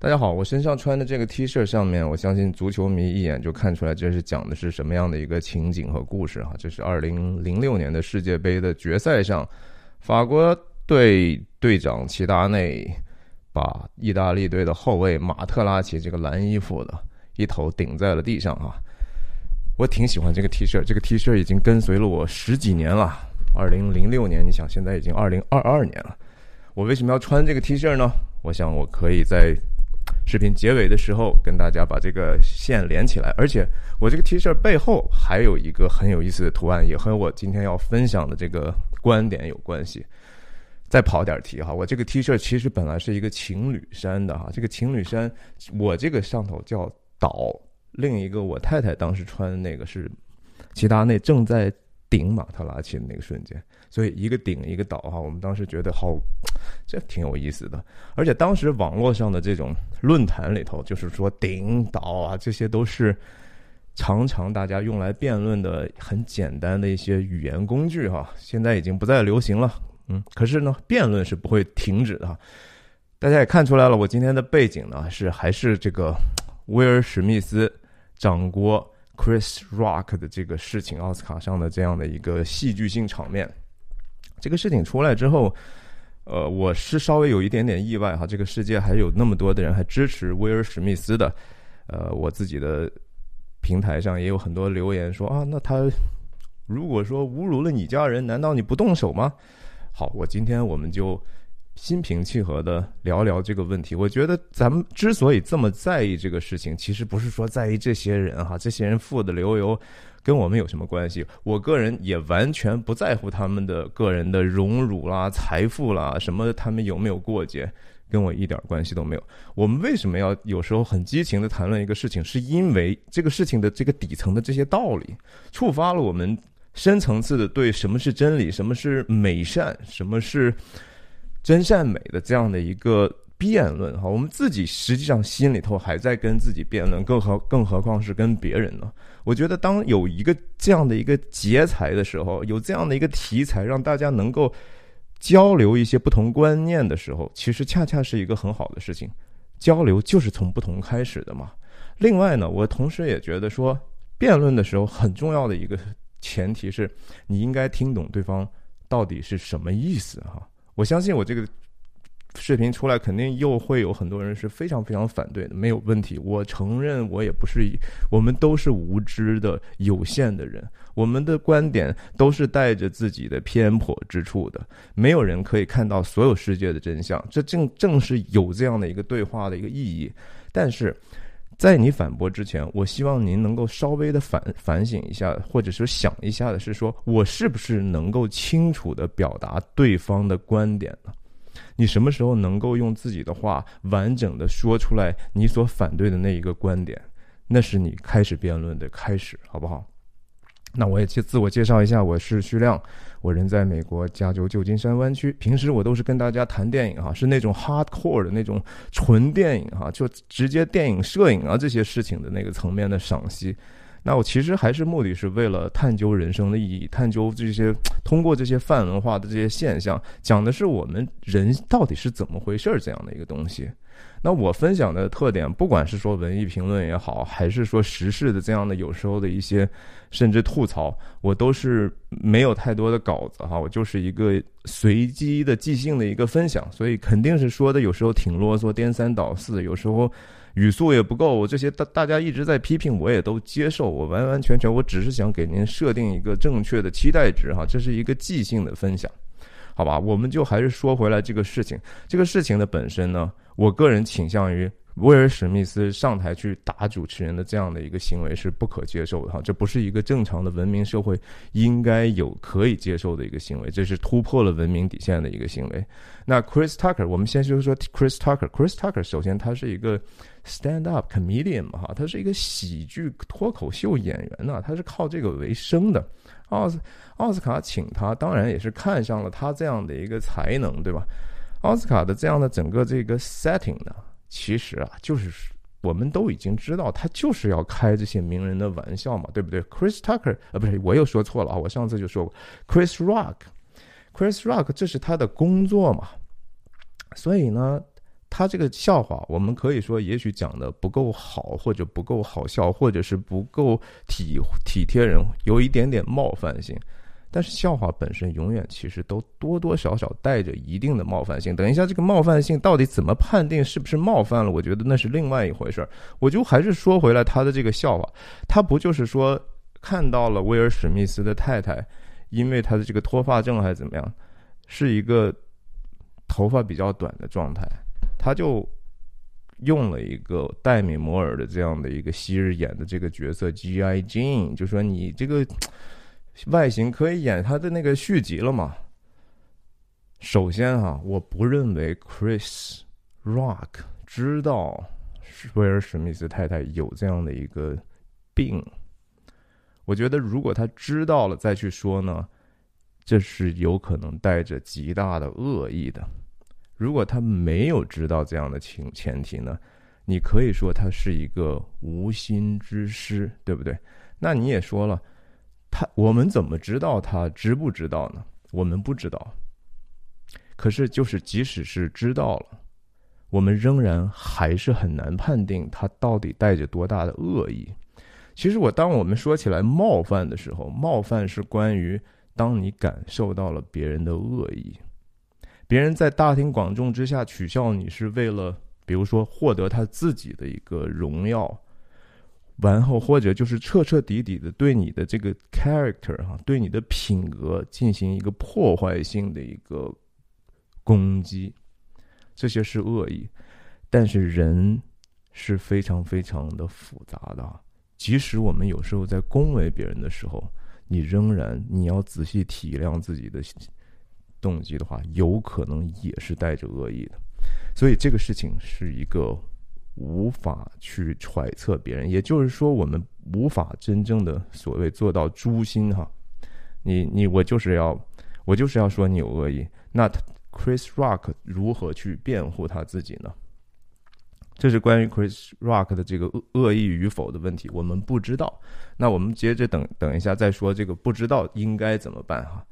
大家好，我身上穿的这个 T 恤上面，我相信足球迷一眼就看出来这是讲的是什么样的一个情景和故事哈。这是二零零六年的世界杯的决赛上，法国队队长齐达内把意大利队的后卫马特拉齐这个蓝衣服的一头顶在了地上啊。我挺喜欢这个 T 恤，这个 T 恤已经跟随了我十几年了。二零零六年，你想现在已经二零二二年了，我为什么要穿这个 T 恤呢？我想我可以在。视频结尾的时候，跟大家把这个线连起来。而且我这个 T 恤背后还有一个很有意思的图案，也和我今天要分享的这个观点有关系。再跑点题哈，我这个 T 恤其实本来是一个情侣衫的哈。这个情侣衫，我这个上头叫岛，另一个我太太当时穿的那个是齐达内正在顶马特拉齐的那个瞬间。所以一个顶一个倒哈，我们当时觉得好，这挺有意思的。而且当时网络上的这种论坛里头，就是说顶倒啊，这些都是常常大家用来辩论的很简单的一些语言工具哈。现在已经不再流行了，嗯。可是呢，辩论是不会停止的。大家也看出来了，我今天的背景呢是还是这个威尔史密斯掌锅 Chris Rock 的这个事情，奥斯卡上的这样的一个戏剧性场面。这个事情出来之后，呃，我是稍微有一点点意外哈。这个世界还有那么多的人还支持威尔史密斯的，呃，我自己的平台上也有很多留言说啊，那他如果说侮辱了你家人，难道你不动手吗？好，我今天我们就心平气和的聊聊这个问题。我觉得咱们之所以这么在意这个事情，其实不是说在意这些人哈，这些人富的流油。跟我们有什么关系？我个人也完全不在乎他们的个人的荣辱啦、财富啦，什么他们有没有过节，跟我一点关系都没有。我们为什么要有时候很激情的谈论一个事情？是因为这个事情的这个底层的这些道理，触发了我们深层次的对什么是真理、什么是美善、什么是真善美的这样的一个辩论。哈，我们自己实际上心里头还在跟自己辩论，更何更何况是跟别人呢？我觉得，当有一个这样的一个劫材的时候，有这样的一个题材，让大家能够交流一些不同观念的时候，其实恰恰是一个很好的事情。交流就是从不同开始的嘛。另外呢，我同时也觉得说，辩论的时候很重要的一个前提是你应该听懂对方到底是什么意思哈。我相信我这个。视频出来，肯定又会有很多人是非常非常反对的，没有问题。我承认，我也不是，我们都是无知的、有限的人，我们的观点都是带着自己的偏颇之处的。没有人可以看到所有世界的真相，这正正是有这样的一个对话的一个意义。但是在你反驳之前，我希望您能够稍微的反反省一下，或者是想一下的是，说我是不是能够清楚的表达对方的观点呢？你什么时候能够用自己的话完整的说出来你所反对的那一个观点？那是你开始辩论的开始，好不好？那我也介自我介绍一下，我是徐亮，我人在美国加州旧金山湾区。平时我都是跟大家谈电影啊，是那种 hardcore 的那种纯电影哈，就直接电影摄影啊这些事情的那个层面的赏析。那我其实还是目的是为了探究人生的意义，探究这些通过这些泛文化的这些现象，讲的是我们人到底是怎么回事儿这样的一个东西。那我分享的特点，不管是说文艺评论也好，还是说时事的这样的有时候的一些甚至吐槽，我都是没有太多的稿子哈，我就是一个随机的即兴的一个分享，所以肯定是说的有时候挺啰嗦、颠三倒四，有时候。语速也不够，这些大大家一直在批评，我也都接受。我完完全全，我只是想给您设定一个正确的期待值哈，这是一个即兴的分享，好吧？我们就还是说回来这个事情，这个事情的本身呢，我个人倾向于。威尔史密斯上台去打主持人的这样的一个行为是不可接受的哈，这不是一个正常的文明社会应该有可以接受的一个行为，这是突破了文明底线的一个行为。那 Chris Tucker，我们先说说 Chris Tucker，Chris Tucker 首先他是一个 stand up comedian 嘛哈，他是一个喜剧脱口秀演员呐，他是靠这个为生的。奥斯奥斯卡请他，当然也是看上了他这样的一个才能，对吧？奥斯卡的这样的整个这个 setting 呢？其实啊，就是我们都已经知道，他就是要开这些名人的玩笑嘛，对不对？Chris Tucker 啊，不是，我又说错了啊，我上次就说过，Chris Rock，Chris Rock，这是他的工作嘛，所以呢，他这个笑话，我们可以说也许讲的不够好，或者不够好笑，或者是不够体体贴人，有一点点冒犯性。但是笑话本身永远其实都多多少少带着一定的冒犯性。等一下，这个冒犯性到底怎么判定是不是冒犯了？我觉得那是另外一回事儿。我就还是说回来他的这个笑话，他不就是说看到了威尔史密斯的太太，因为他的这个脱发症还是怎么样，是一个头发比较短的状态，他就用了一个戴米摩尔的这样的一个昔日演的这个角色 G.I. Jane，就说你这个。外形可以演他的那个续集了吗？首先哈，我不认为 Chris Rock 知道威尔史密斯太太有这样的一个病。我觉得如果他知道了再去说呢，这是有可能带着极大的恶意的。如果他没有知道这样的情前提呢，你可以说他是一个无心之失，对不对？那你也说了。他我们怎么知道他知不知道呢？我们不知道。可是，就是即使是知道了，我们仍然还是很难判定他到底带着多大的恶意。其实，我当我们说起来冒犯的时候，冒犯是关于当你感受到了别人的恶意，别人在大庭广众之下取笑你是为了，比如说获得他自己的一个荣耀。完后，或者就是彻彻底底的对你的这个 character 哈，对你的品格进行一个破坏性的一个攻击，这些是恶意。但是人是非常非常的复杂的，即使我们有时候在恭维别人的时候，你仍然你要仔细体谅自己的动机的话，有可能也是带着恶意的。所以这个事情是一个。无法去揣测别人，也就是说，我们无法真正的所谓做到诛心哈。你你我就是要我就是要说你有恶意。那 Chris Rock 如何去辩护他自己呢？这是关于 Chris Rock 的这个恶恶意与否的问题，我们不知道。那我们接着等等一下再说这个不知道应该怎么办哈。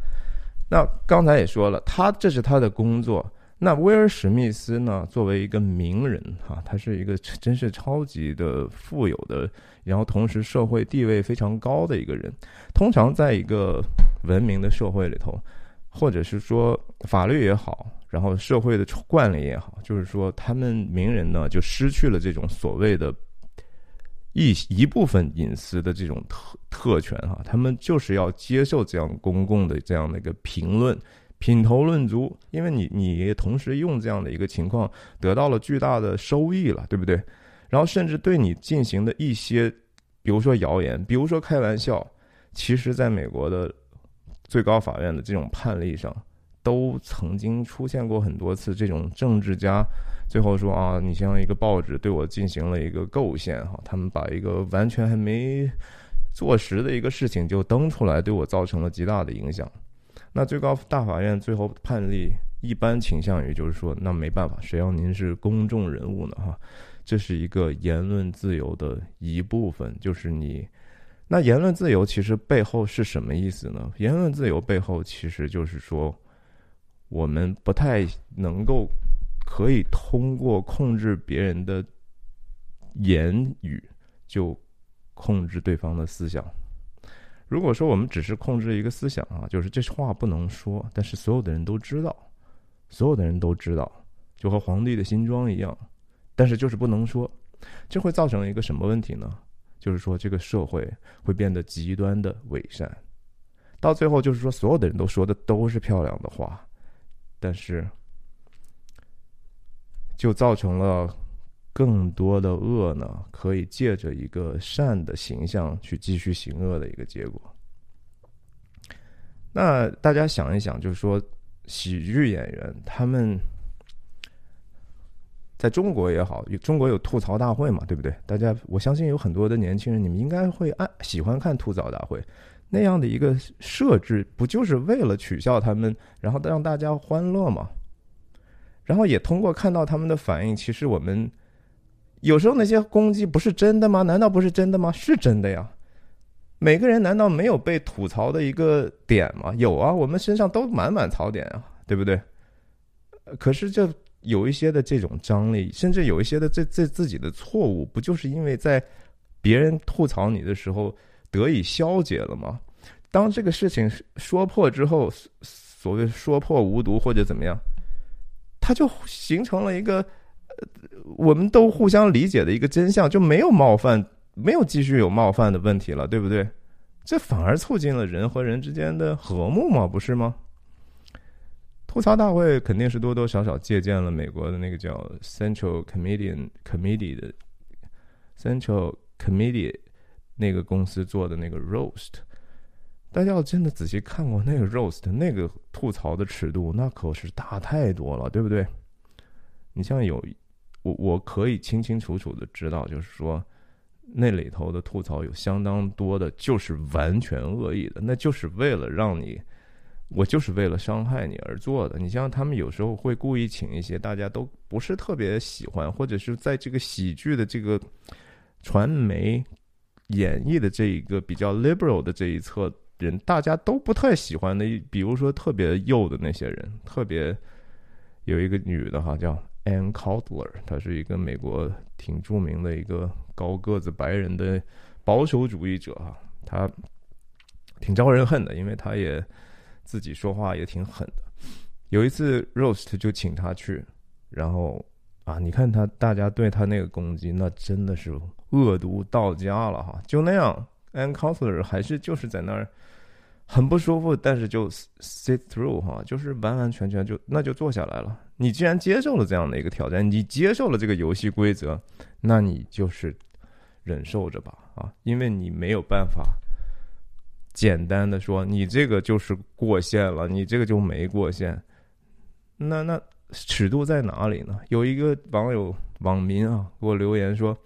那刚才也说了，他这是他的工作。那威尔史密斯呢？作为一个名人，哈，他是一个真是超级的富有的，然后同时社会地位非常高的一个人。通常在一个文明的社会里头，或者是说法律也好，然后社会的惯例也好，就是说他们名人呢就失去了这种所谓的一一部分隐私的这种特特权，哈，他们就是要接受这样公共的这样的一个评论。品头论足，因为你你同时用这样的一个情况得到了巨大的收益了，对不对？然后甚至对你进行的一些，比如说谣言，比如说开玩笑，其实在美国的最高法院的这种判例上，都曾经出现过很多次。这种政治家最后说啊，你像一个报纸对我进行了一个构陷哈，他们把一个完全还没坐实的一个事情就登出来，对我造成了极大的影响。那最高大法院最后判例一般倾向于就是说，那没办法，谁让您是公众人物呢？哈，这是一个言论自由的一部分，就是你。那言论自由其实背后是什么意思呢？言论自由背后其实就是说，我们不太能够可以通过控制别人的言语就控制对方的思想。如果说我们只是控制一个思想啊，就是这话不能说，但是所有的人都知道，所有的人都知道，就和皇帝的新装一样，但是就是不能说，这会造成一个什么问题呢？就是说这个社会会变得极端的伪善，到最后就是说所有的人都说的都是漂亮的话，但是就造成了。更多的恶呢，可以借着一个善的形象去继续行恶的一个结果。那大家想一想，就是说，喜剧演员他们在中国也好，中国有吐槽大会嘛，对不对？大家我相信有很多的年轻人，你们应该会爱喜欢看吐槽大会那样的一个设置，不就是为了取笑他们，然后让大家欢乐吗？然后也通过看到他们的反应，其实我们。有时候那些攻击不是真的吗？难道不是真的吗？是真的呀。每个人难道没有被吐槽的一个点吗？有啊，我们身上都满满槽点啊，对不对？可是这有一些的这种张力，甚至有一些的这这自己的错误，不就是因为在别人吐槽你的时候得以消解了吗？当这个事情说破之后，所谓说破无毒或者怎么样，它就形成了一个我们都互相理解的一个真相，就没有冒犯，没有继续有冒犯的问题了，对不对？这反而促进了人和人之间的和睦嘛，不是吗？吐槽大会肯定是多多少少借鉴了美国的那个叫 Central Comedian Committee 的 Central Committee 那个公司做的那个 Roast。大家要真的仔细看过那个 Roast，那个吐槽的尺度那可是大太多了，对不对？你像有我我可以清清楚楚的知道，就是说那里头的吐槽有相当多的，就是完全恶意的，那就是为了让你。我就是为了伤害你而做的。你像他们有时候会故意请一些大家都不是特别喜欢，或者是在这个喜剧的这个传媒演绎的这一个比较 liberal 的这一侧人，大家都不太喜欢的。比如说特别幼的那些人，特别有一个女的哈，叫 Ann Coulter，他是一个美国挺著名的一个高个子白人的保守主义者哈，他挺招人恨的，因为他也。自己说话也挺狠的，有一次 roast 就请他去，然后啊，你看他大家对他那个攻击，那真的是恶毒到家了哈。就那样，Ann Counselor 还是就是在那儿很不舒服，但是就 sit through 哈，就是完完全全就那就坐下来了。你既然接受了这样的一个挑战，你接受了这个游戏规则，那你就是忍受着吧啊，因为你没有办法。简单的说，你这个就是过线了，你这个就没过线。那那尺度在哪里呢？有一个网友网民啊给我留言说，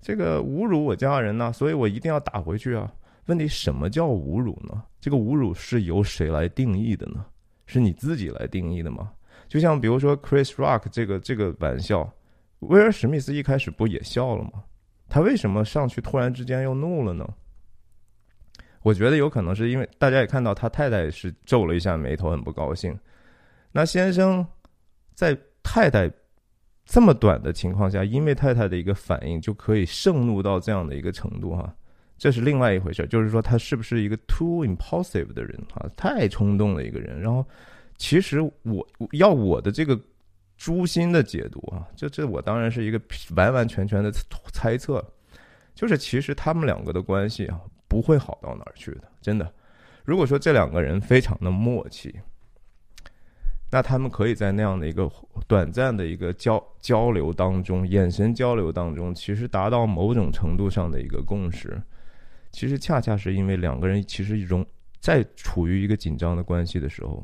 这个侮辱我家人呢，所以我一定要打回去啊。问题什么叫侮辱呢？这个侮辱是由谁来定义的呢？是你自己来定义的吗？就像比如说 Chris Rock 这个这个玩笑，威尔史密斯一开始不也笑了吗？他为什么上去突然之间又怒了呢？我觉得有可能是因为大家也看到他太太是皱了一下眉头，很不高兴。那先生在太太这么短的情况下，因为太太的一个反应就可以盛怒到这样的一个程度哈，这是另外一回事。就是说他是不是一个 too impulsive 的人哈，太冲动的一个人。然后其实我要我的这个诛心的解读啊，这这我当然是一个完完全全的猜测，就是其实他们两个的关系啊。不会好到哪儿去的，真的。如果说这两个人非常的默契，那他们可以在那样的一个短暂的一个交交流当中，眼神交流当中，其实达到某种程度上的一个共识。其实恰恰是因为两个人其实一种在处于一个紧张的关系的时候，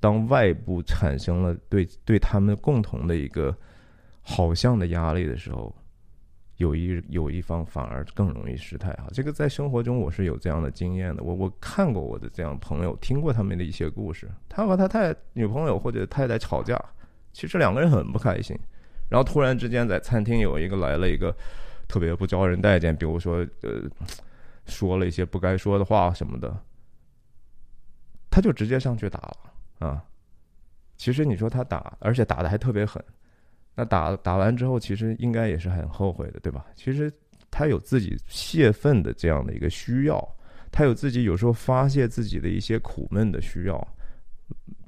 当外部产生了对对他们共同的一个好像的压力的时候。有一有一方反而更容易失态哈，这个在生活中我是有这样的经验的。我我看过我的这样朋友，听过他们的一些故事。他和他太女朋友或者太太吵架，其实两个人很不开心。然后突然之间在餐厅有一个来了一个特别不招人待见，比如说呃说了一些不该说的话什么的，他就直接上去打了啊。其实你说他打，而且打的还特别狠。那打打完之后，其实应该也是很后悔的，对吧？其实他有自己泄愤的这样的一个需要，他有自己有时候发泄自己的一些苦闷的需要，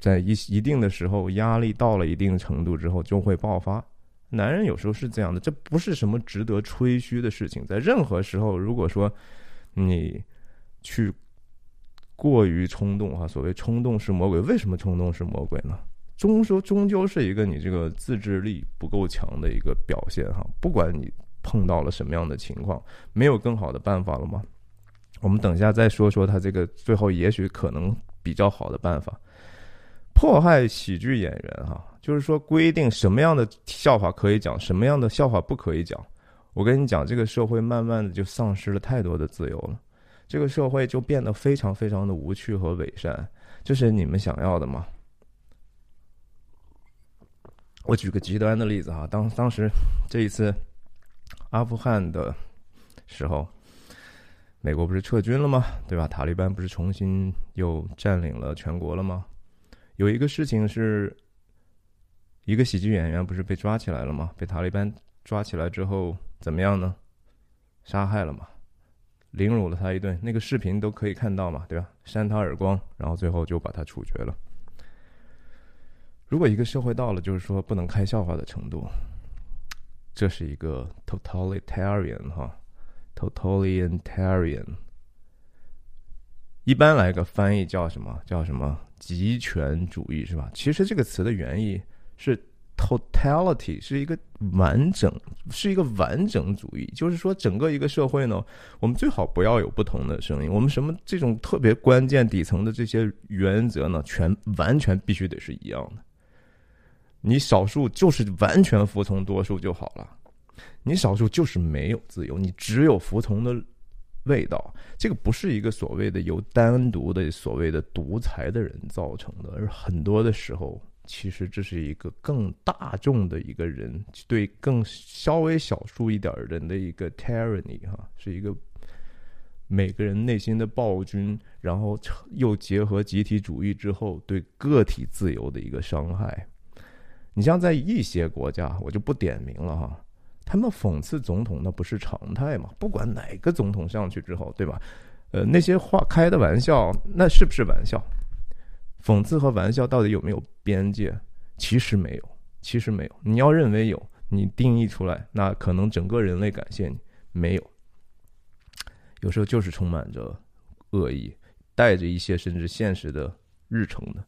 在一一定的时候，压力到了一定程度之后就会爆发。男人有时候是这样的，这不是什么值得吹嘘的事情。在任何时候，如果说你去过于冲动，哈，所谓冲动是魔鬼，为什么冲动是魔鬼呢？终说终究是一个你这个自制力不够强的一个表现哈，不管你碰到了什么样的情况，没有更好的办法了吗？我们等一下再说说他这个最后也许可能比较好的办法。迫害喜剧演员哈，就是说规定什么样的笑话可以讲，什么样的笑话不可以讲。我跟你讲，这个社会慢慢的就丧失了太多的自由了，这个社会就变得非常非常的无趣和伪善，这是你们想要的吗？我举个极端的例子哈，当当时这一次阿富汗的时候，美国不是撤军了吗？对吧？塔利班不是重新又占领了全国了吗？有一个事情是一个喜剧演员不是被抓起来了吗？被塔利班抓起来之后怎么样呢？杀害了吗，凌辱了他一顿，那个视频都可以看到嘛，对吧？扇他耳光，然后最后就把他处决了。如果一个社会到了就是说不能开笑话的程度，这是一个 totalitarian 哈，totalitarian。一般来个翻译叫什么？叫什么？极权主义是吧？其实这个词的原意是 totality，是一个完整，是一个完整主义。就是说，整个一个社会呢，我们最好不要有不同的声音。我们什么这种特别关键底层的这些原则呢，全完全必须得是一样的。你少数就是完全服从多数就好了，你少数就是没有自由，你只有服从的。味道，这个不是一个所谓的由单独的所谓的独裁的人造成的，而很多的时候，其实这是一个更大众的一个人对更稍微少数一点人的一个 tyranny 哈，是一个每个人内心的暴君，然后又结合集体主义之后对个体自由的一个伤害。你像在一些国家，我就不点名了哈。他们讽刺总统，那不是常态嘛？不管哪个总统上去之后，对吧？呃，那些话开的玩笑，那是不是玩笑？讽刺和玩笑到底有没有边界？其实没有，其实没有。你要认为有，你定义出来，那可能整个人类感谢你。没有，有时候就是充满着恶意，带着一些甚至现实的日程的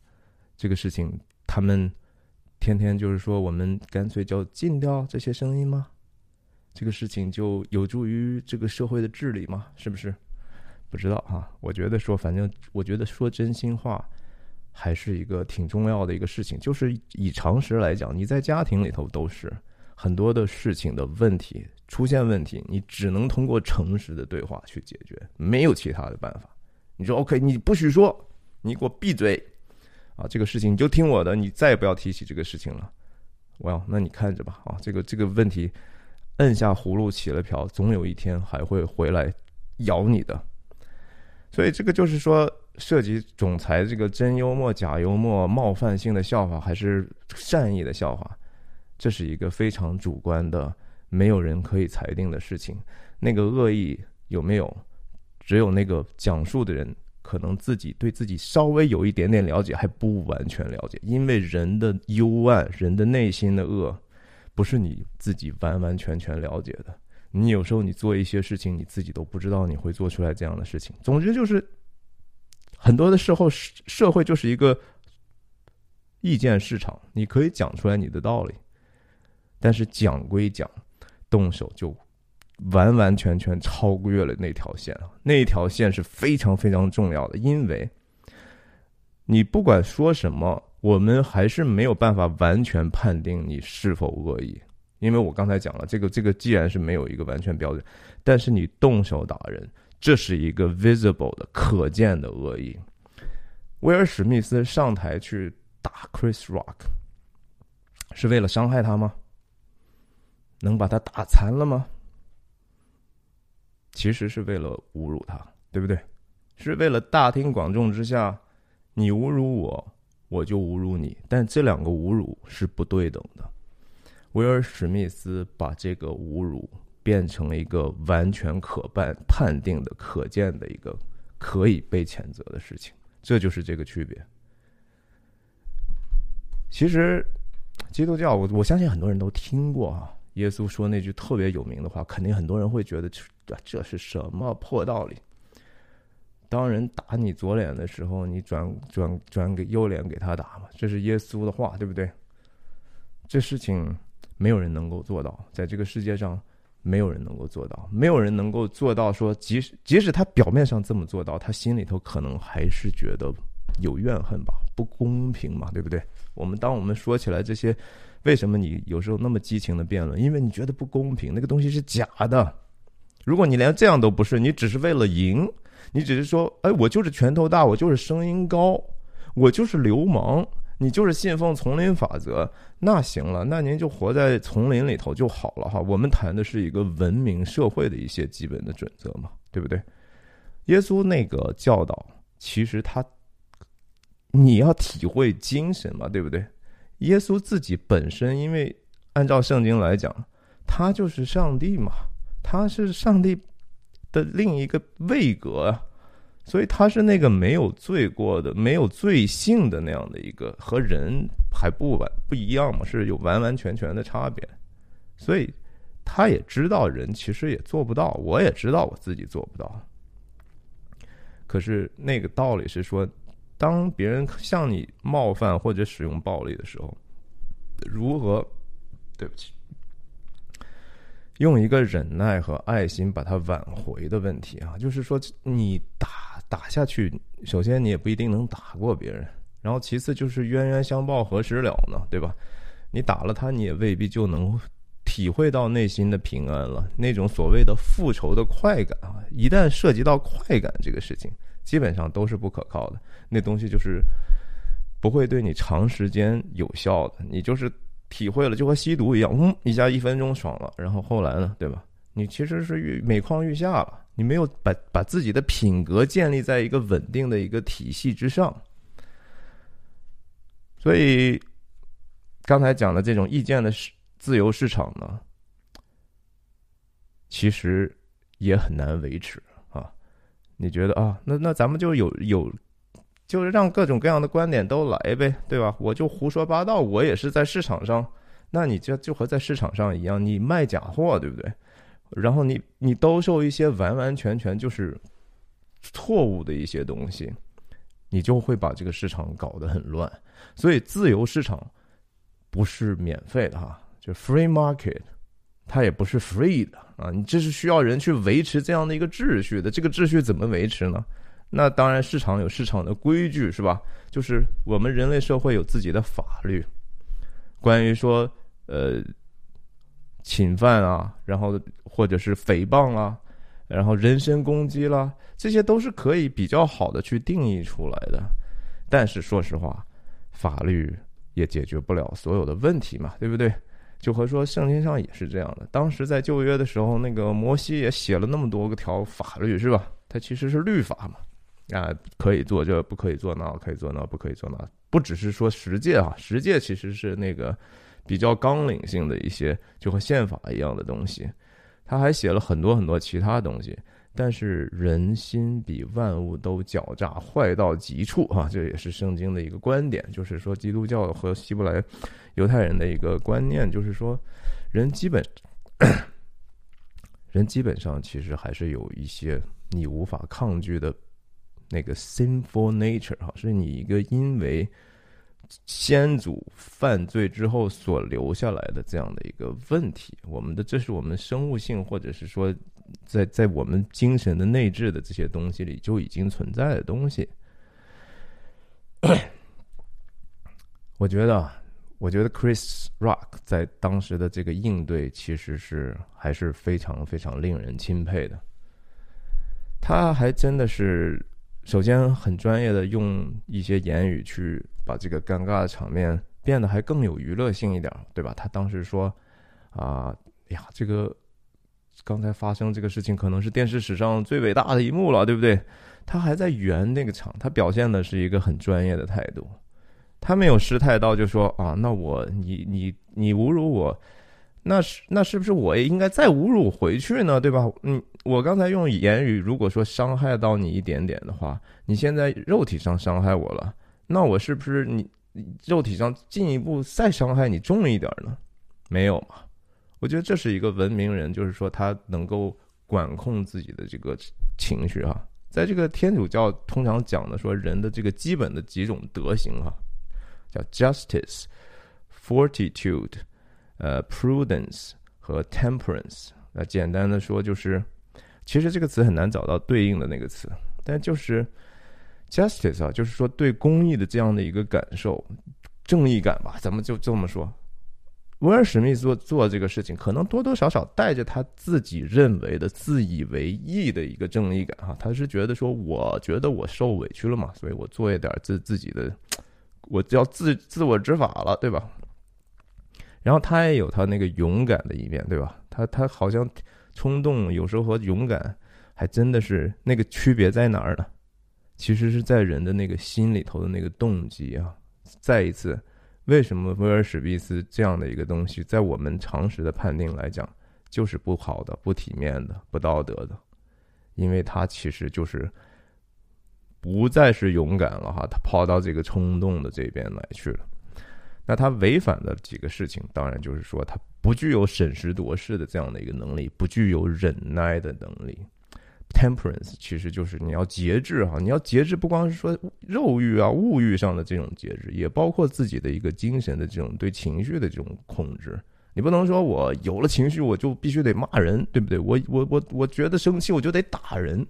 这个事情，他们天天就是说，我们干脆就禁掉这些声音吗？这个事情就有助于这个社会的治理吗？是不是？不知道哈。我觉得说，反正我觉得说真心话，还是一个挺重要的一个事情。就是以常识来讲，你在家庭里头都是很多的事情的问题出现问题，你只能通过诚实的对话去解决，没有其他的办法。你说 OK，你不许说，你给我闭嘴啊！这个事情你就听我的，你再也不要提起这个事情了。哇，那你看着吧啊！这个这个问题。摁下葫芦起了瓢，总有一天还会回来咬你的。所以这个就是说，涉及总裁这个真幽默、假幽默、冒犯性的笑话，还是善意的笑话，这是一个非常主观的，没有人可以裁定的事情。那个恶意有没有，只有那个讲述的人可能自己对自己稍微有一点点了解，还不完全了解，因为人的幽暗、人的内心的恶。不是你自己完完全全了解的，你有时候你做一些事情，你自己都不知道你会做出来这样的事情。总之就是，很多的时候，社会就是一个意见市场，你可以讲出来你的道理，但是讲归讲，动手就完完全全超越了那条线啊！那条线是非常非常重要的，因为你不管说什么。我们还是没有办法完全判定你是否恶意，因为我刚才讲了，这个这个既然是没有一个完全标准，但是你动手打人，这是一个 visible 的可见的恶意。威尔史密斯上台去打 Chris Rock，是为了伤害他吗？能把他打残了吗？其实是为了侮辱他，对不对？是为了大庭广众之下，你侮辱我。我就侮辱你，但这两个侮辱是不对等的。威尔史密斯把这个侮辱变成了一个完全可判判定的、可见的一个可以被谴责的事情，这就是这个区别。其实，基督教，我我相信很多人都听过啊。耶稣说那句特别有名的话，肯定很多人会觉得这这是什么破道理。当人打你左脸的时候，你转转转给右脸给他打嘛，这是耶稣的话，对不对？这事情没有人能够做到，在这个世界上没有人能够做到，没有人能够做到说，即使即使他表面上这么做到，他心里头可能还是觉得有怨恨吧，不公平嘛，对不对？我们当我们说起来这些，为什么你有时候那么激情的辩论？因为你觉得不公平，那个东西是假的。如果你连这样都不是，你只是为了赢。你只是说，哎，我就是拳头大，我就是声音高，我就是流氓，你就是信奉丛林法则，那行了，那您就活在丛林里头就好了哈。我们谈的是一个文明社会的一些基本的准则嘛，对不对？耶稣那个教导，其实他，你要体会精神嘛，对不对？耶稣自己本身，因为按照圣经来讲，他就是上帝嘛，他是上帝的另一个位格啊，所以他是那个没有罪过的、没有罪性的那样的一个，和人还不完不一样嘛，是有完完全全的差别。所以他也知道人其实也做不到，我也知道我自己做不到。可是那个道理是说。当别人向你冒犯或者使用暴力的时候，如何？对不起，用一个忍耐和爱心把它挽回的问题啊，就是说你打打下去，首先你也不一定能打过别人，然后其次就是冤冤相报何时了呢？对吧？你打了他，你也未必就能体会到内心的平安了。那种所谓的复仇的快感啊，一旦涉及到快感这个事情。基本上都是不可靠的，那东西就是不会对你长时间有效的。你就是体会了，就和吸毒一样，嗯，一下一分钟爽了，然后后来呢，对吧？你其实是愈每况愈下了，你没有把把自己的品格建立在一个稳定的一个体系之上。所以刚才讲的这种意见的市自由市场呢，其实也很难维持啊。你觉得啊，那那咱们就有有，就是让各种各样的观点都来呗，对吧？我就胡说八道，我也是在市场上，那你就就和在市场上一样，你卖假货，对不对？然后你你兜售一些完完全全就是错误的一些东西，你就会把这个市场搞得很乱。所以自由市场不是免费的哈，就 free market。它也不是 free 的啊，你这是需要人去维持这样的一个秩序的。这个秩序怎么维持呢？那当然，市场有市场的规矩，是吧？就是我们人类社会有自己的法律，关于说呃侵犯啊，然后或者是诽谤啊，然后人身攻击啦，这些都是可以比较好的去定义出来的。但是说实话，法律也解决不了所有的问题嘛，对不对？就和说圣经上也是这样的，当时在旧约的时候，那个摩西也写了那么多个条法律，是吧？它其实是律法嘛，啊，可以做这，不可以做那，可以做那，不可以做那，不只是说十诫啊，十诫其实是那个比较纲领性的一些，就和宪法一样的东西，他还写了很多很多其他东西。但是人心比万物都狡诈，坏到极处啊！这也是圣经的一个观点，就是说基督教和希伯来犹太人的一个观念，就是说人基本 人基本上其实还是有一些你无法抗拒的那个 sinful nature 哈，是你一个因为先祖犯罪之后所留下来的这样的一个问题。我们的这是我们生物性，或者是说。在在我们精神的内置的这些东西里就已经存在的东西，我觉得，我觉得 Chris Rock 在当时的这个应对其实是还是非常非常令人钦佩的。他还真的是首先很专业的用一些言语去把这个尴尬的场面变得还更有娱乐性一点，对吧？他当时说：“啊，呀，这个。”刚才发生这个事情，可能是电视史上最伟大的一幕了，对不对？他还在圆那个场，他表现的是一个很专业的态度，他没有失态到就说啊，那我你你你侮辱我，那是那是不是我也应该再侮辱回去呢？对吧？嗯，我刚才用言语如果说伤害到你一点点的话，你现在肉体上伤害我了，那我是不是你肉体上进一步再伤害你重一点呢？没有嘛？我觉得这是一个文明人，就是说他能够管控自己的这个情绪哈。在这个天主教通常讲的说人的这个基本的几种德行哈，叫 justice、fortitude、呃 prudence 和 temperance。那简单的说就是，其实这个词很难找到对应的那个词，但就是 justice 啊，就是说对公益的这样的一个感受，正义感吧，咱们就这么说。威尔史密斯做做这个事情，可能多多少少带着他自己认为的自以为意的一个正义感哈，他是觉得说，我觉得我受委屈了嘛，所以我做一点自自己的，我要自自我执法了，对吧？然后他也有他那个勇敢的一面，对吧？他他好像冲动有时候和勇敢还真的是那个区别在哪儿呢？其实是在人的那个心里头的那个动机啊，再一次。为什么威尔史密斯这样的一个东西，在我们常识的判定来讲，就是不好的、不体面的、不道德的？因为他其实就是不再是勇敢了哈，他跑到这个冲动的这边来去了。那他违反的几个事情，当然就是说他不具有审时度势的这样的一个能力，不具有忍耐的能力。Temperance 其实就是你要节制哈，你要节制，不光是说肉欲啊、物欲上的这种节制，也包括自己的一个精神的这种对情绪的这种控制。你不能说我有了情绪我就必须得骂人，对不对？我我我我觉得生气我就得打人，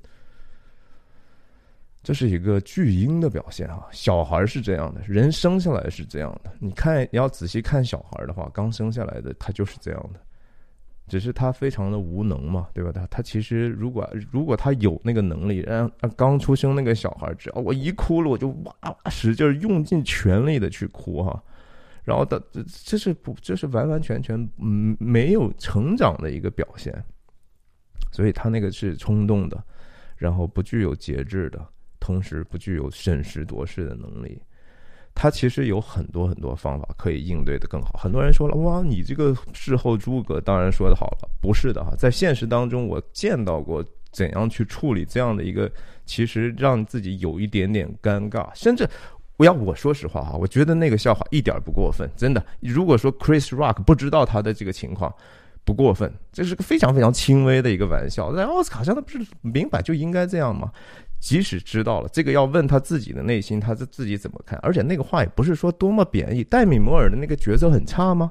这是一个巨婴的表现啊！小孩是这样的，人生下来是这样的。你看，你要仔细看小孩的话，刚生下来的他就是这样的。只是他非常的无能嘛，对吧？他他其实如果如果他有那个能力，让刚出生那个小孩，只要我一哭了，我就哇哇使劲用尽全力的去哭哈，然后的这是不这是完完全全嗯没有成长的一个表现，所以他那个是冲动的，然后不具有节制的，同时不具有审时度势的能力。他其实有很多很多方法可以应对的更好。很多人说了，哇，你这个事后诸葛当然说的好了，不是的哈，在现实当中我见到过怎样去处理这样的一个，其实让自己有一点点尴尬，甚至不要我说实话哈，我觉得那个笑话一点不过分，真的。如果说 Chris Rock 不知道他的这个情况不过分，这是个非常非常轻微的一个玩笑。在奥斯卡上，他不是明摆就应该这样吗？即使知道了这个，要问他自己的内心，他自自己怎么看？而且那个话也不是说多么贬义。戴米摩尔的那个角色很差吗？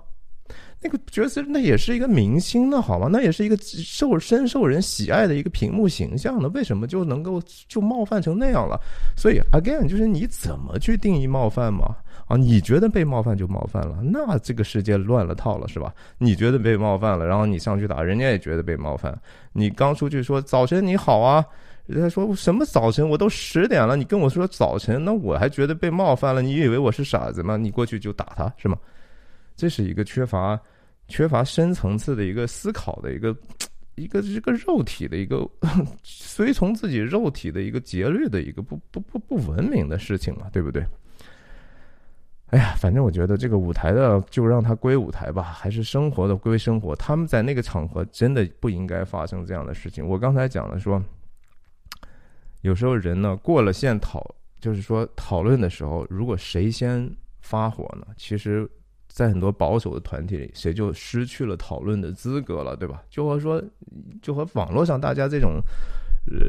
那个角色那也是一个明星呢，好吗？那也是一个受深受人喜爱的一个屏幕形象呢。为什么就能够就冒犯成那样了？所以 again，就是你怎么去定义冒犯嘛？啊，你觉得被冒犯就冒犯了，那这个世界乱了套了，是吧？你觉得被冒犯了，然后你上去打，人家也觉得被冒犯。你刚出去说早晨你好啊。人家说什么早晨？我都十点了，你跟我说早晨，那我还觉得被冒犯了。你以为我是傻子吗？你过去就打他是吗？这是一个缺乏缺乏深层次的一个思考的一个一个这个肉体的一个随从自己肉体的一个节律的一个不不不不文明的事情嘛，对不对？哎呀，反正我觉得这个舞台的就让它归舞台吧，还是生活的归生活。他们在那个场合真的不应该发生这样的事情。我刚才讲了说。有时候人呢过了线讨，就是说讨论的时候，如果谁先发火呢？其实，在很多保守的团体里，谁就失去了讨论的资格了，对吧？就和说，就和网络上大家这种，呃，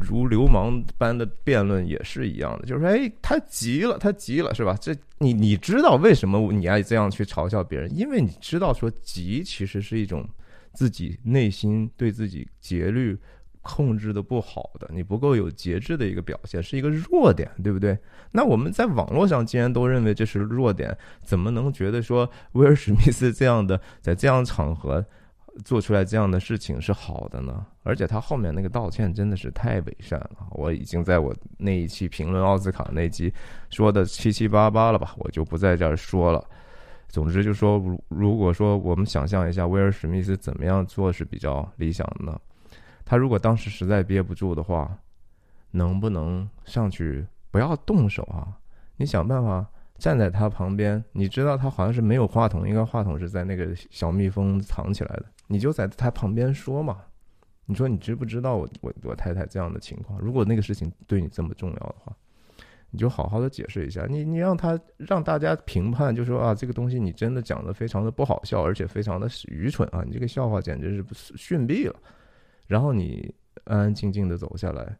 如流氓般的辩论也是一样的，就是说，哎，他急了，他急了，是吧？这你你知道为什么你爱这样去嘲笑别人？因为你知道说急其实是一种自己内心对自己节律。控制的不好的，你不够有节制的一个表现，是一个弱点，对不对？那我们在网络上既然都认为这是弱点，怎么能觉得说威尔史密斯这样的在这样场合做出来这样的事情是好的呢？而且他后面那个道歉真的是太伪善了，我已经在我那一期评论奥斯卡那集说的七七八八了吧，我就不在这儿说了。总之就说，如如果说我们想象一下威尔史密斯怎么样做是比较理想的呢？他如果当时实在憋不住的话，能不能上去不要动手啊？你想办法站在他旁边，你知道他好像是没有话筒，应该话筒是在那个小蜜蜂藏起来的，你就在他旁边说嘛。你说你知不知道我我我太太这样的情况？如果那个事情对你这么重要的话，你就好好的解释一下。你你让他让大家评判，就说啊，这个东西你真的讲的非常的不好笑，而且非常的愚蠢啊！你这个笑话简直是逊毙了。然后你安安静静的走下来，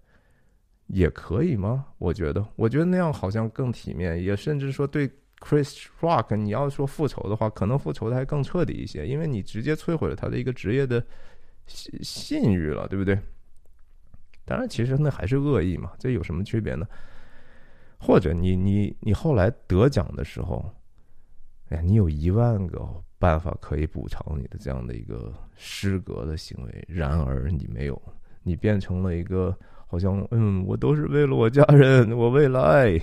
也可以吗？我觉得，我觉得那样好像更体面，也甚至说对 Chris Rock，你要说复仇的话，可能复仇的还更彻底一些，因为你直接摧毁了他的一个职业的信信誉了，对不对？当然，其实那还是恶意嘛，这有什么区别呢？或者你你你后来得奖的时候，哎，你有一万个。办法可以补偿你的这样的一个失格的行为，然而你没有，你变成了一个好像嗯，我都是为了我家人，我为了爱，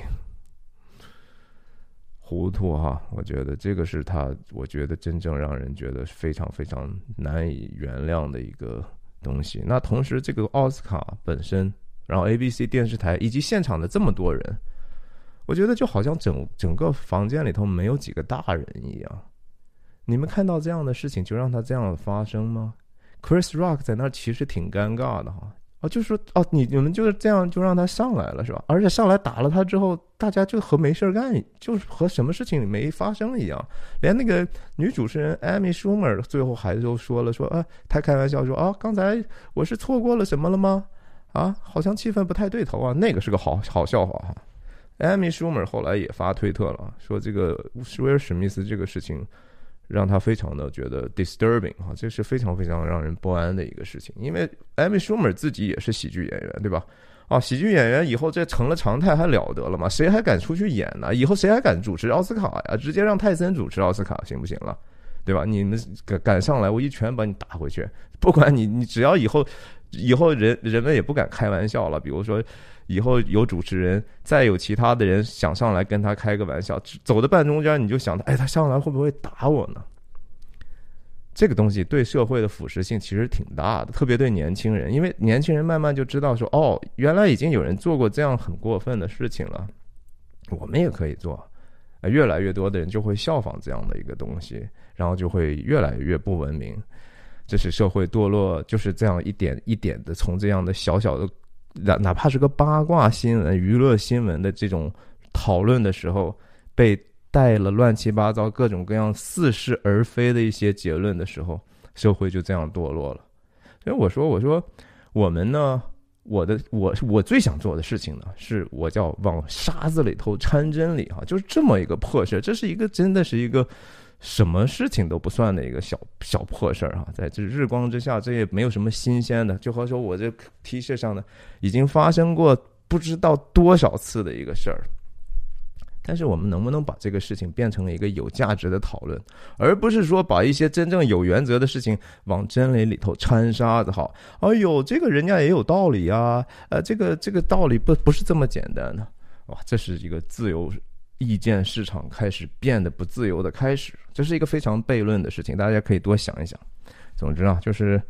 糊涂哈！我觉得这个是他，我觉得真正让人觉得非常非常难以原谅的一个东西。那同时，这个奥斯卡本身，然后 ABC 电视台以及现场的这么多人，我觉得就好像整整个房间里头没有几个大人一样。你们看到这样的事情就让他这样发生吗？Chris Rock 在那儿其实挺尴尬的哈。哦，就说哦，你你们就是这样就让他上来了是吧？而且上来打了他之后，大家就和没事干，就是和什么事情没发生一样。连那个女主持人 Amy Schumer 最后还就说了说啊，他开玩笑说啊，刚才我是错过了什么了吗？啊，好像气氛不太对头啊。那个是个好好笑话哈。Amy Schumer 后来也发推特了，说这个威尔史密斯这个事情。让他非常的觉得 disturbing 哈，这是非常非常让人不安的一个事情。因为艾米舒 r 自己也是喜剧演员，对吧？啊，喜剧演员以后这成了常态，还了得了吗？谁还敢出去演呢？以后谁还敢主持奥斯卡呀？直接让泰森主持奥斯卡行不行了？对吧？你们敢敢上来，我一拳把你打回去。不管你，你只要以后以后人人们也不敢开玩笑了。比如说。以后有主持人，再有其他的人想上来跟他开个玩笑，走到半中间，你就想，哎，他上来会不会打我呢？这个东西对社会的腐蚀性其实挺大的，特别对年轻人，因为年轻人慢慢就知道说，哦，原来已经有人做过这样很过分的事情了，我们也可以做，越来越多的人就会效仿这样的一个东西，然后就会越来越不文明，这是社会堕落，就是这样一点一点的从这样的小小的。哪哪怕是个八卦新闻、娱乐新闻的这种讨论的时候，被带了乱七八糟、各种各样似是而非的一些结论的时候，社会就这样堕落了。所以我说，我说我们呢，我的我我最想做的事情呢，是我叫往沙子里头掺真理哈，就是这么一个破事这是一个真的是一个。什么事情都不算的一个小小破事儿哈，在这日光之下，这也没有什么新鲜的。就和说我这 T 恤上的已经发生过不知道多少次的一个事儿。但是我们能不能把这个事情变成一个有价值的讨论，而不是说把一些真正有原则的事情往真理里头掺沙子？好，哎呦，这个人家也有道理啊，呃，这个这个道理不不是这么简单的。哇，这是一个自由。意见市场开始变得不自由的开始，这是一个非常悖论的事情，大家可以多想一想。总之啊，就是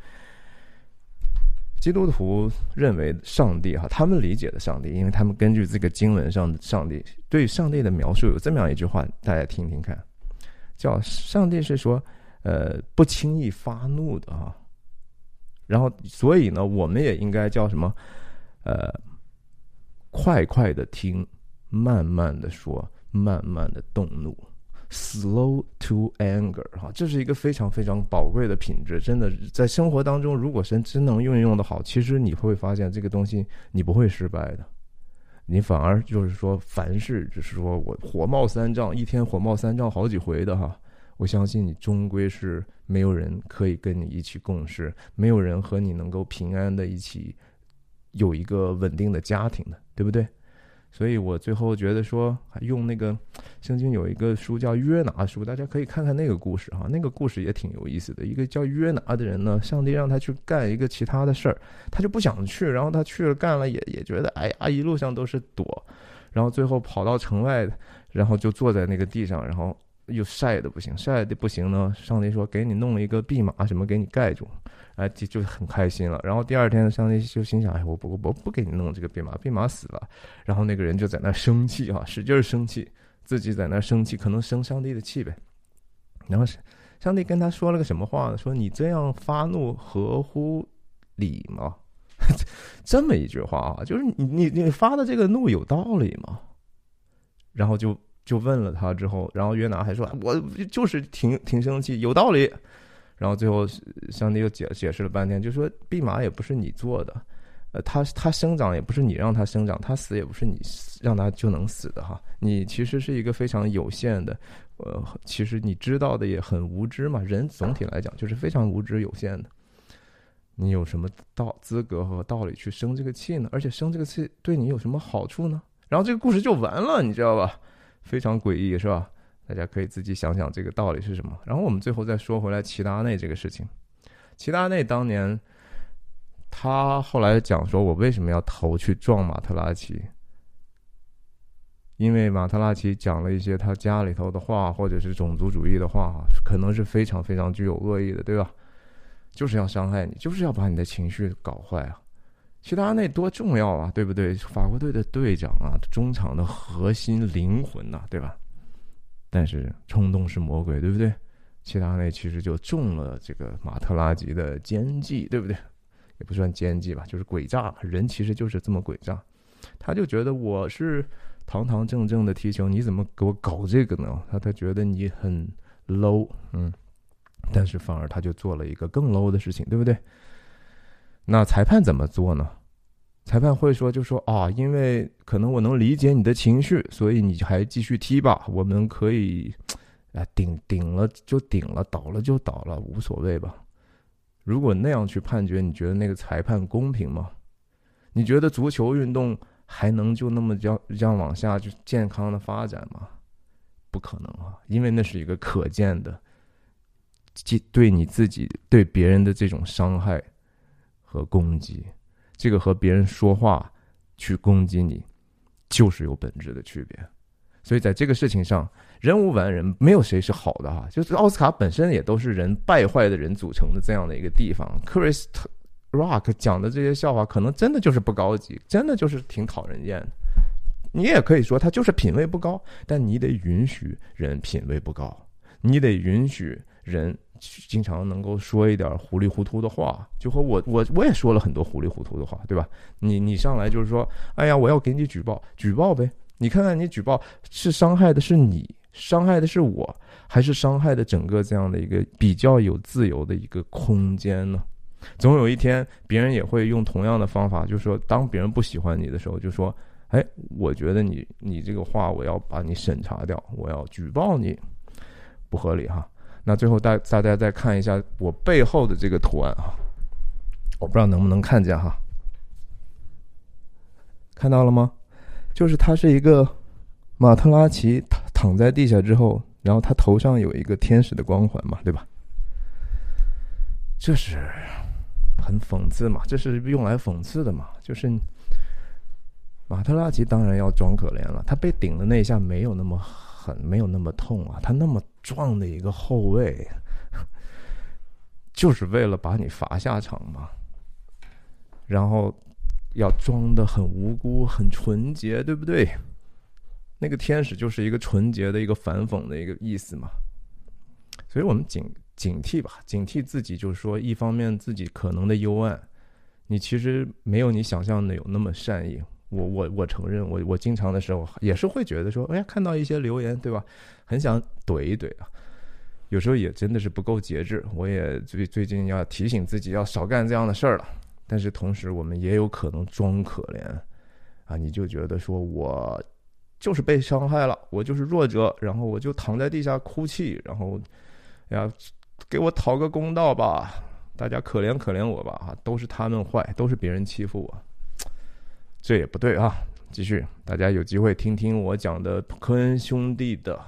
基督徒认为上帝哈，他们理解的上帝，因为他们根据这个经文上上帝对上帝的描述有这么样一句话，大家听听看，叫上帝是说，呃，不轻易发怒的哈。然后，所以呢，我们也应该叫什么？呃，快快的听，慢慢的说。慢慢的动怒，slow to anger，哈，这是一个非常非常宝贵的品质。真的，在生活当中，如果是真能运用的好，其实你会发现这个东西你不会失败的，你反而就是说，凡事就是说我火冒三丈，一天火冒三丈好几回的哈，我相信你终归是没有人可以跟你一起共事，没有人和你能够平安的一起有一个稳定的家庭的，对不对？所以我最后觉得说，用那个圣经有一个书叫约拿书，大家可以看看那个故事哈，那个故事也挺有意思的。一个叫约拿的人呢，上帝让他去干一个其他的事儿，他就不想去，然后他去了干了，也也觉得哎呀，一路上都是躲，然后最后跑到城外，然后就坐在那个地上，然后又晒的不行，晒的不行呢，上帝说给你弄了一个蓖麻什么给你盖住。哎，就就很开心了。然后第二天，上帝就心想：哎，我不我不给你弄这个蓖麻，蓖麻死了。然后那个人就在那生气啊，使劲生气，自己在那生气，可能生上帝的气呗。然后上帝跟他说了个什么话呢？说你这样发怒合乎理吗？这么一句话啊，就是你你你发的这个怒有道理吗？然后就就问了他之后，然后约拿还说：我就是挺挺生气，有道理。然后最后，上帝又解解释了半天，就说蓖麻也不是你做的，呃，它它生长也不是你让它生长，它死也不是你让它就能死的哈。你其实是一个非常有限的，呃，其实你知道的也很无知嘛。人总体来讲就是非常无知有限的，你有什么道资格和道理去生这个气呢？而且生这个气对你有什么好处呢？然后这个故事就完了，你知道吧？非常诡异，是吧？大家可以自己想想这个道理是什么。然后我们最后再说回来，齐达内这个事情。齐达内当年，他后来讲说：“我为什么要头去撞马特拉齐？因为马特拉齐讲了一些他家里头的话，或者是种族主义的话，可能是非常非常具有恶意的，对吧？就是要伤害你，就是要把你的情绪搞坏啊！齐达内多重要啊，对不对？法国队的队长啊，中场的核心灵魂呐，对吧？但是冲动是魔鬼，对不对？齐达内其实就中了这个马特拉吉的奸计，对不对？也不算奸计吧，就是诡诈。人其实就是这么诡诈。他就觉得我是堂堂正正的踢球，你怎么给我搞这个呢？他他觉得你很 low，嗯。但是反而他就做了一个更 low 的事情，对不对？那裁判怎么做呢？裁判会说，就说啊，因为可能我能理解你的情绪，所以你还继续踢吧。我们可以，啊，顶顶了就顶了，倒了就倒了，无所谓吧。如果那样去判决，你觉得那个裁判公平吗？你觉得足球运动还能就那么这样往下就健康的发展吗？不可能啊，因为那是一个可见的，即对你自己对别人的这种伤害。和攻击，这个和别人说话去攻击你，就是有本质的区别。所以在这个事情上，人无完人，没有谁是好的哈。就是奥斯卡本身也都是人败坏的人组成的这样的一个地方。Chris Rock 讲的这些笑话，可能真的就是不高级，真的就是挺讨人厌的。你也可以说他就是品味不高，但你得允许人品味不高，你得允许人。经常能够说一点糊里糊涂的话，就和我我我也说了很多糊里糊涂的话，对吧？你你上来就是说，哎呀，我要给你举报，举报呗！你看看你举报是伤害的是你，伤害的是我，还是伤害的整个这样的一个比较有自由的一个空间呢？总有一天，别人也会用同样的方法，就是说，当别人不喜欢你的时候，就说，哎，我觉得你你这个话我要把你审查掉，我要举报你，不合理哈。那最后大大家再看一下我背后的这个图案啊，我不知道能不能看见哈，看到了吗？就是他是一个马特拉奇躺躺在地下之后，然后他头上有一个天使的光环嘛，对吧？这是很讽刺嘛，这是用来讽刺的嘛，就是马特拉奇当然要装可怜了，他被顶的那一下没有那么。很没有那么痛啊！他那么壮的一个后卫，就是为了把你罚下场嘛。然后要装的很无辜、很纯洁，对不对？那个天使就是一个纯洁的一个反讽的一个意思嘛。所以我们警警惕吧，警惕自己，就是说，一方面自己可能的幽暗，你其实没有你想象的有那么善意。我我我承认，我我经常的时候也是会觉得说，哎呀，看到一些留言，对吧？很想怼一怼啊。有时候也真的是不够节制。我也最最近要提醒自己要少干这样的事儿了。但是同时，我们也有可能装可怜啊。你就觉得说我就是被伤害了，我就是弱者，然后我就躺在地下哭泣，然后呀，给我讨个公道吧，大家可怜可怜我吧啊，都是他们坏，都是别人欺负我。这也不对啊！继续，大家有机会听听我讲的科恩兄弟的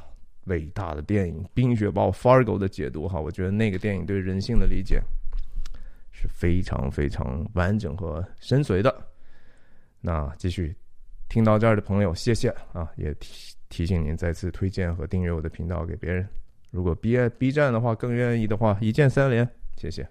伟大的电影《冰雪暴》（Fargo） 的解读哈。我觉得那个电影对人性的理解是非常非常完整和深邃的。那继续听到这儿的朋友，谢谢啊！也提提醒您再次推荐和订阅我的频道给别人。如果 B B 站的话更愿意的话，一键三连，谢谢。